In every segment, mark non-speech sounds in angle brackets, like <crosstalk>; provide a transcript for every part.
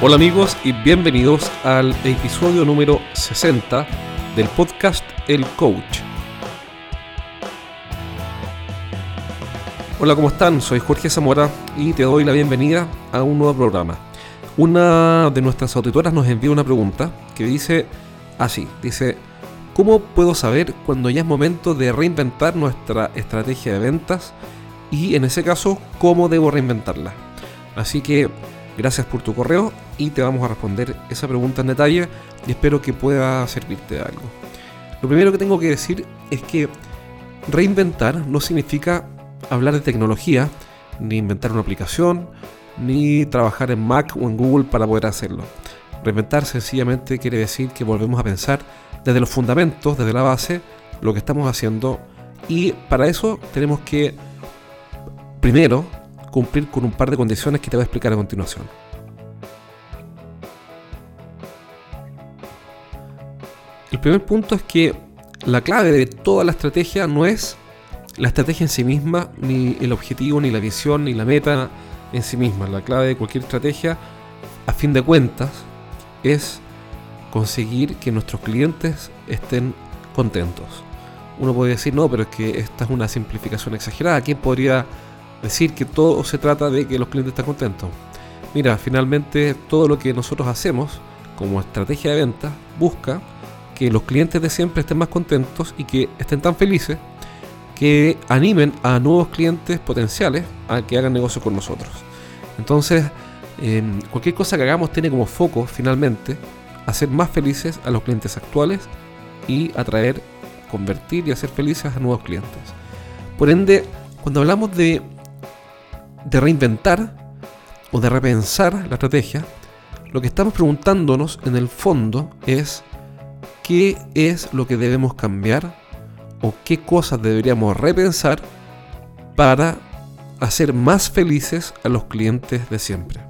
Hola amigos y bienvenidos al episodio número 60 del podcast El Coach. Hola, ¿cómo están? Soy Jorge Zamora y te doy la bienvenida a un nuevo programa. Una de nuestras auditoras nos envió una pregunta que dice así, dice, ¿cómo puedo saber cuando ya es momento de reinventar nuestra estrategia de ventas? Y en ese caso, ¿cómo debo reinventarla? Así que gracias por tu correo y te vamos a responder esa pregunta en detalle y espero que pueda servirte de algo. Lo primero que tengo que decir es que reinventar no significa hablar de tecnología, ni inventar una aplicación, ni trabajar en Mac o en Google para poder hacerlo. Reinventar sencillamente quiere decir que volvemos a pensar desde los fundamentos, desde la base, lo que estamos haciendo y para eso tenemos que primero cumplir con un par de condiciones que te voy a explicar a continuación. El primer punto es que la clave de toda la estrategia no es la estrategia en sí misma, ni el objetivo, ni la visión, ni la meta en sí misma. La clave de cualquier estrategia, a fin de cuentas, es conseguir que nuestros clientes estén contentos. Uno puede decir, no, pero es que esta es una simplificación exagerada. ¿Quién podría decir que todo se trata de que los clientes estén contentos? Mira, finalmente todo lo que nosotros hacemos como estrategia de venta busca que los clientes de siempre estén más contentos y que estén tan felices que animen a nuevos clientes potenciales a que hagan negocio con nosotros. Entonces, em, cualquier cosa que hagamos tiene como foco finalmente hacer más felices a los clientes actuales y atraer, convertir y hacer felices a nuevos clientes. Por ende, cuando hablamos de, de reinventar o de repensar la estrategia, lo que estamos preguntándonos en el fondo es qué es lo que debemos cambiar o qué cosas deberíamos repensar para hacer más felices a los clientes de siempre.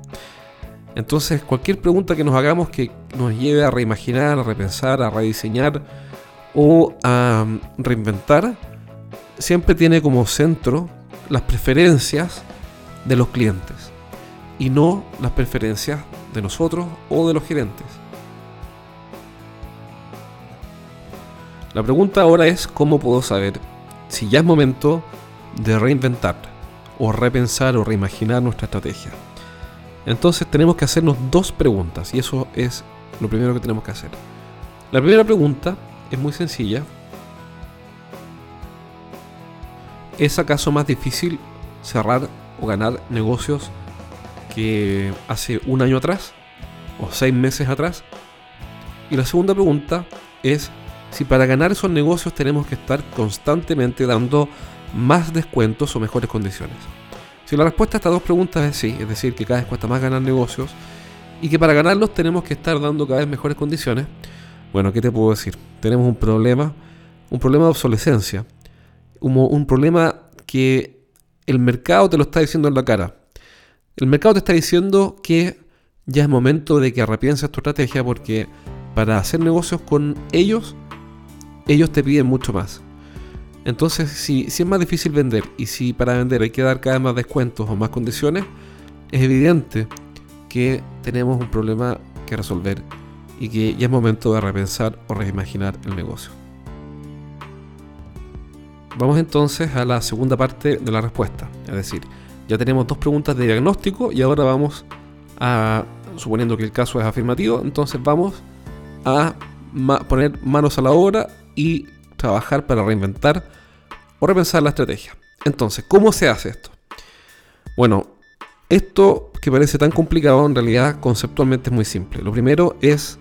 Entonces, cualquier pregunta que nos hagamos que nos lleve a reimaginar, a repensar, a rediseñar o a reinventar, siempre tiene como centro las preferencias de los clientes y no las preferencias de nosotros o de los gerentes. La pregunta ahora es cómo puedo saber si ya es momento de reinventar o repensar o reimaginar nuestra estrategia. Entonces tenemos que hacernos dos preguntas y eso es lo primero que tenemos que hacer. La primera pregunta es muy sencilla. ¿Es acaso más difícil cerrar o ganar negocios que hace un año atrás o seis meses atrás? Y la segunda pregunta es si para ganar esos negocios tenemos que estar constantemente dando más descuentos o mejores condiciones? Si la respuesta a estas dos preguntas es sí, es decir, que cada vez cuesta más ganar negocios y que para ganarlos tenemos que estar dando cada vez mejores condiciones, bueno, ¿qué te puedo decir? Tenemos un problema, un problema de obsolescencia, un, un problema que el mercado te lo está diciendo en la cara. El mercado te está diciendo que ya es momento de que arrepienses tu estrategia porque para hacer negocios con ellos ellos te piden mucho más. Entonces, si, si es más difícil vender y si para vender hay que dar cada vez más descuentos o más condiciones, es evidente que tenemos un problema que resolver y que ya es momento de repensar o reimaginar el negocio. Vamos entonces a la segunda parte de la respuesta, es decir, ya tenemos dos preguntas de diagnóstico y ahora vamos a, suponiendo que el caso es afirmativo, entonces vamos a poner manos a la obra y trabajar para reinventar o repensar la estrategia. Entonces, ¿cómo se hace esto? Bueno, esto que parece tan complicado en realidad conceptualmente es muy simple. Lo primero es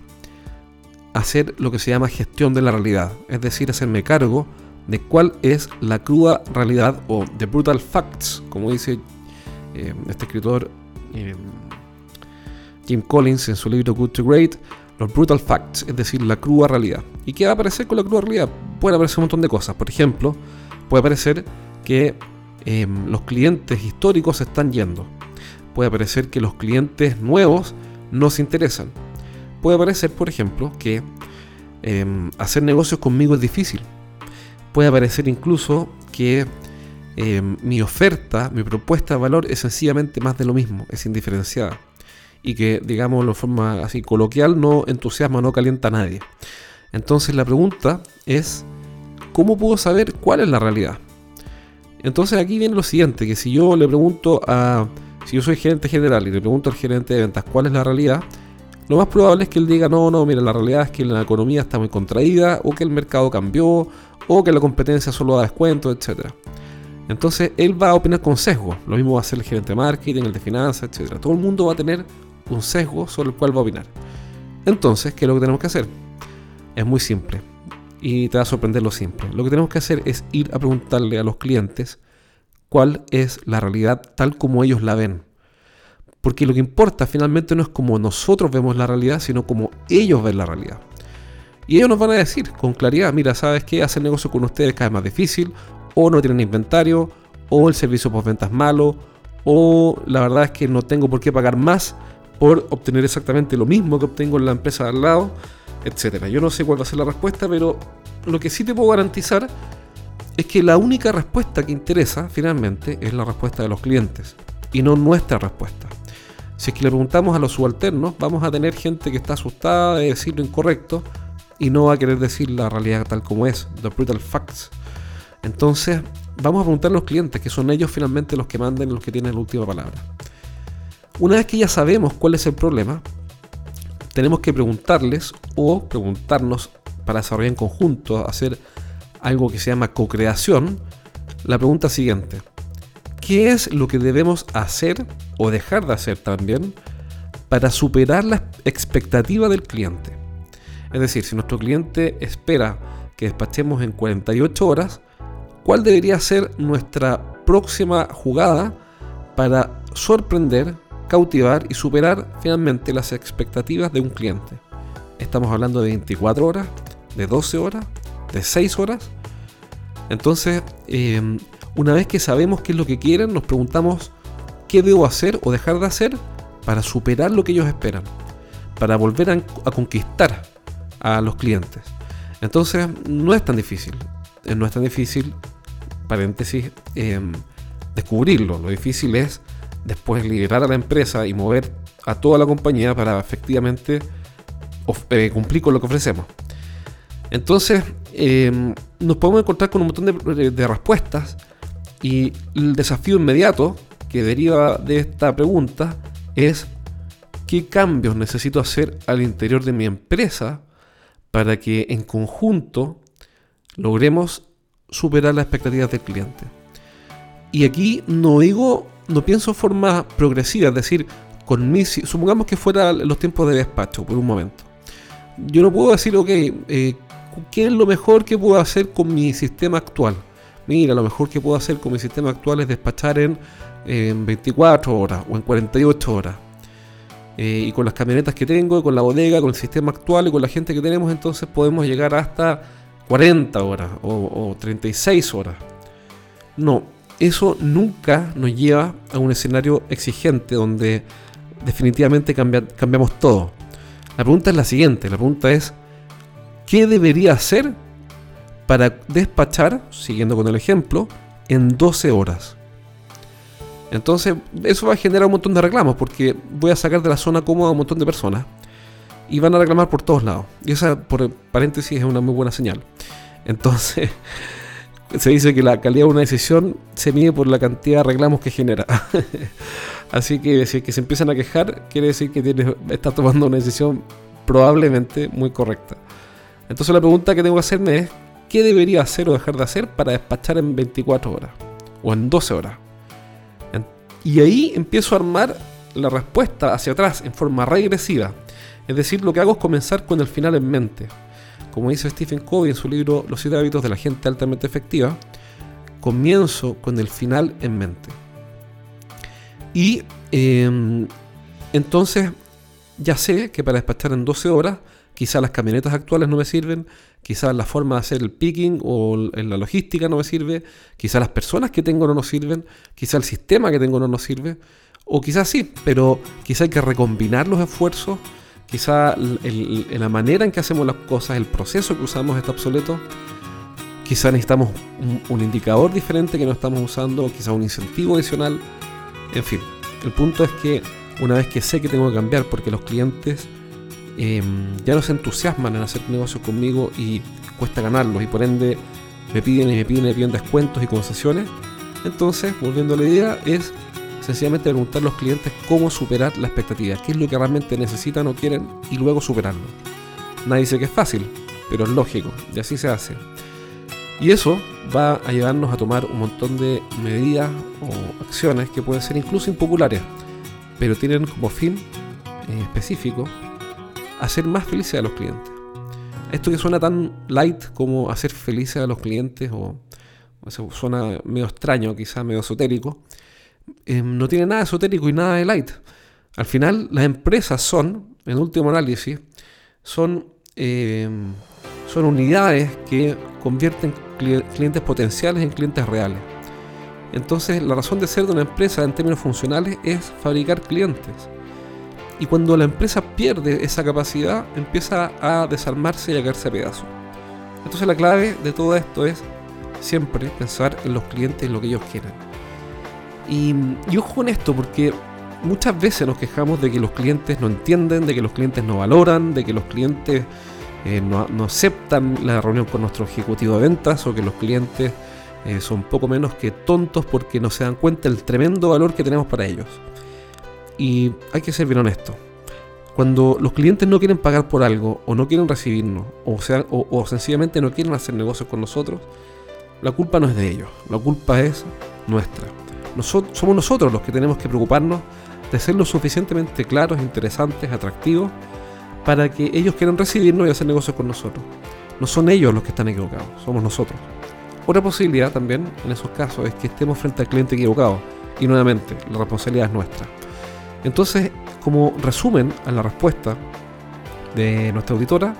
hacer lo que se llama gestión de la realidad, es decir, hacerme cargo de cuál es la cruda realidad o the brutal facts, como dice eh, este escritor eh, Jim Collins en su libro Good to Great, los brutal facts, es decir, la cruda realidad. ¿Y qué va a aparecer con la cruda realidad? Puede aparecer un montón de cosas. Por ejemplo, puede aparecer que em, los clientes históricos se están yendo. Puede aparecer que los clientes nuevos no se interesan. Puede aparecer, por ejemplo, que em, hacer negocios conmigo es difícil. Puede aparecer incluso que em, mi oferta, mi propuesta de valor es sencillamente más de lo mismo, es indiferenciada. y que, digamos, de forma así coloquial, no entusiasma, no calienta a nadie. Entonces la pregunta es, ¿cómo puedo saber cuál es la realidad? Entonces aquí viene lo siguiente, que si yo le pregunto a, si yo soy gerente general y le pregunto al gerente de ventas cuál es la realidad, lo más probable es que él diga, no, no, mira, la realidad es que la economía está muy contraída, o que el mercado cambió, o que la competencia solo da descuento, etc. Entonces él va a opinar con sesgo. Lo mismo va a hacer el gerente de marketing, el de finanzas, etc. Todo el mundo va a tener un sesgo sobre el cual va a opinar. Entonces, ¿qué es lo que tenemos que hacer? Es muy simple y te va a sorprender lo simple. Lo que tenemos que hacer es ir a preguntarle a los clientes cuál es la realidad tal como ellos la ven. Porque lo que importa finalmente no es como nosotros vemos la realidad, sino como ellos ven la realidad. Y ellos nos van a decir con claridad, mira, ¿sabes qué? Hacer negocio con ustedes es cada vez más difícil, o no tienen inventario, o el servicio postventa es malo, o la verdad es que no tengo por qué pagar más por obtener exactamente lo mismo que obtengo en la empresa de al lado, etc. Yo no sé cuál va a ser la respuesta, pero lo que sí te puedo garantizar es que la única respuesta que interesa finalmente es la respuesta de los clientes y no nuestra respuesta. Si es que le preguntamos a los subalternos, vamos a tener gente que está asustada de decir lo incorrecto y no va a querer decir la realidad tal como es, the brutal facts. Entonces, vamos a preguntar a los clientes, que son ellos finalmente los que manden, los que tienen la última palabra. Una vez que ya sabemos cuál es el problema, tenemos que preguntarles o preguntarnos para desarrollar en conjunto, hacer algo que se llama co-creación, la pregunta siguiente. ¿Qué es lo que debemos hacer o dejar de hacer también para superar la expectativa del cliente? Es decir, si nuestro cliente espera que despachemos en 48 horas, ¿cuál debería ser nuestra próxima jugada para sorprender, cautivar y superar finalmente las expectativas de un cliente? Estamos hablando de 24 horas, de 12 horas, de 6 horas. Entonces, em, una vez que sabemos qué es lo que quieren, nos preguntamos qué debo hacer o dejar de hacer para superar lo que ellos esperan, para volver a, conquistar a los clientes. Entonces, no es tan difícil. Eh, no es tan difícil, paréntesis, em, descubrirlo. Lo difícil es después liberar a la empresa y mover a toda la compañía para efectivamente eh, cumplir con lo que ofrecemos. Entonces, em, nos podemos encontrar con un montón de respuestas y el desafío inmediato que deriva de esta pregunta es qué cambios necesito hacer al interior de mi empresa para que en conjunto logremos superar las expectativas del cliente. Y aquí no digo, no pienso en forma progresiva, es decir, con supongamos que fuera los tiempos de despacho por un momento. Yo no puedo decir, ok, eh, ¿qué es lo mejor que puedo hacer con mi sistema actual? mira, lo mejor que puedo hacer con mi sistema actual es despachar en, 24 horas o en 48 horas. Eh, y con las camionetas que tengo, con la bodega, con el sistema actual y con la gente que tenemos, entonces podemos llegar hasta 40 horas o, 36 horas. No, eso nunca nos lleva a un escenario exigente donde definitivamente cambiamos todo. La pregunta es la siguiente, la pregunta es, ¿qué debería hacer para despachar, siguiendo con el ejemplo, en 12 horas. Entonces, eso va a generar un montón de reclamos porque voy a sacar de la zona cómoda a un montón de personas y van a reclamar por todos lados. Y esa, por paréntesis, es una muy buena señal. Entonces, <laughs> se dice que la calidad de una decisión se mide por la cantidad de reclamos que genera. <laughs> Así que si que se empiezan a quejar, quiere decir que tienes, estás tomando una decisión probablemente muy correcta. Entonces la pregunta que tengo que hacerme es, qué debería hacer o dejar de hacer para despachar en 24 horas o en 12 horas. Y ahí empiezo a armar la respuesta hacia atrás en forma regresiva. Es decir, lo que hago es comenzar con el final en mente. Como dice Stephen Covey en su libro Los 7 hábitos de la gente altamente efectiva, comienzo con el final en mente. Y em, entonces ya sé que para despachar en 12 horas, quizás las camionetas actuales no me sirven, quizás la forma de hacer el picking o la logística no me sirve, quizás las personas que tengo no nos sirven, quizás el sistema que tengo no nos sirve, o quizás sí, pero quizás hay que recombinar los esfuerzos, quizás la manera en que hacemos las cosas, el proceso que usamos está obsoleto, quizás necesitamos un, indicador diferente que no estamos usando, quizás un incentivo adicional, en fin, el punto es que una vez que sé que tengo que cambiar porque los clientes em, ya no se entusiasman en hacer negocios conmigo y cuesta ganarlos y por ende me piden y me piden y me piden descuentos y concesiones, entonces, volviendo a la idea, es sencillamente preguntar a los clientes cómo superar la expectativa, qué es lo que realmente necesitan o quieren y luego superarlo. Nadie dice que es fácil, pero es lógico y así se hace. Y eso va a llevarnos a tomar un montón de medidas o acciones que pueden ser incluso impopulares, pero tienen como fin eh, específico hacer más felices a los clientes. Esto que suena tan light como hacer felices a los clientes o, suena medio extraño, quizás medio esotérico, eh, no tiene nada esotérico y nada de light. Al final, las empresas son, en último análisis, son, eh, son unidades que convierten clientes potenciales en clientes reales. Entonces, la razón de ser de una empresa en términos funcionales es fabricar clientes. Y cuando la empresa pierde esa capacidad, empieza a desarmarse y a caerse a pedazos. Entonces, la clave de todo esto es siempre pensar en los clientes y lo que ellos quieren. Y, y ojo con esto, porque muchas veces nos quejamos de que los clientes no entienden, de que los clientes no valoran, de que los clientes eh, no, aceptan la reunión con nuestro ejecutivo de ventas o que los clientes eh, son poco menos que tontos porque no se dan cuenta del tremendo valor que tenemos para ellos. Y hay que ser bien honesto. Cuando los clientes no quieren pagar por algo o no quieren recibirnos o, sea, o sencillamente no quieren hacer negocios con nosotros, la culpa no es de ellos, la culpa es nuestra. somos nosotros los que tenemos que preocuparnos de ser lo suficientemente claros, interesantes, atractivos, para que ellos quieran recibirnos y hacer negocios con nosotros. No son ellos los que están equivocados, somos nosotros. Otra posibilidad también en esos casos es que estemos frente al cliente equivocado. Y nuevamente, la responsabilidad es nuestra. Entonces, como resumen a la respuesta de nuestra auditora,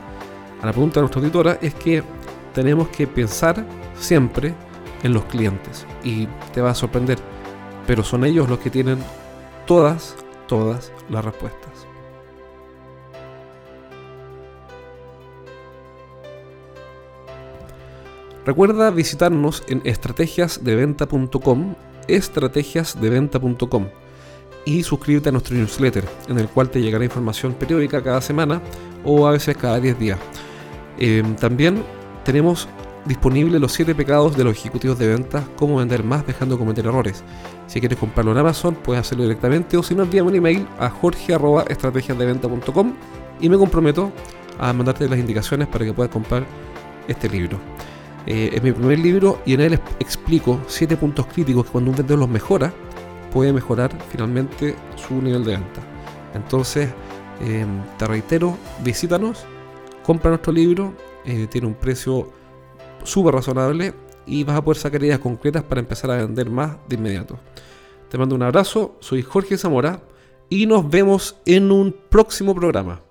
a la pregunta de nuestra auditora, es que tenemos que pensar siempre en los clientes. Y te va a sorprender, pero son ellos los que tienen todas, todas las respuestas. Recuerda visitarnos en estrategiasdeventa.com, estrategiasdeventa.com y suscríbete a nuestro newsletter, en el cual te llegará información periódica cada semana o a veces cada 10 días. Eh, también tenemos disponible los 7 pecados de los ejecutivos de ventas, cómo vender más dejando de cometer errores. Si quieres comprarlo en Amazon, puedes hacerlo directamente o si no, envíame un email a jorge.estrategiasdeventa.com y me comprometo a mandarte las indicaciones para que puedas comprar este libro. Eh, es mi primer libro y en él explico 7 puntos críticos que cuando un vendedor los mejora, puede mejorar finalmente su nivel de venta. Entonces, em, te reitero, visítanos, compra nuestro libro, eh, tiene un precio súper razonable y vas a poder sacar ideas concretas para empezar a vender más de inmediato. Te mando un abrazo, soy Jorge Zamora y nos vemos en un próximo programa.